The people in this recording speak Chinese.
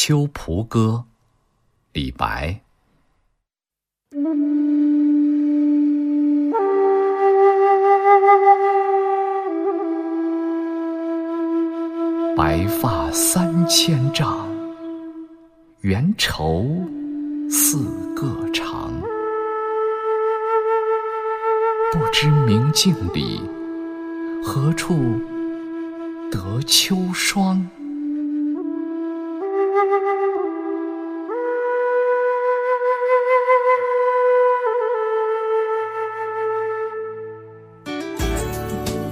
秋蒲歌，李白。白发三千丈，缘愁似个长。不知明镜里，何处得秋霜？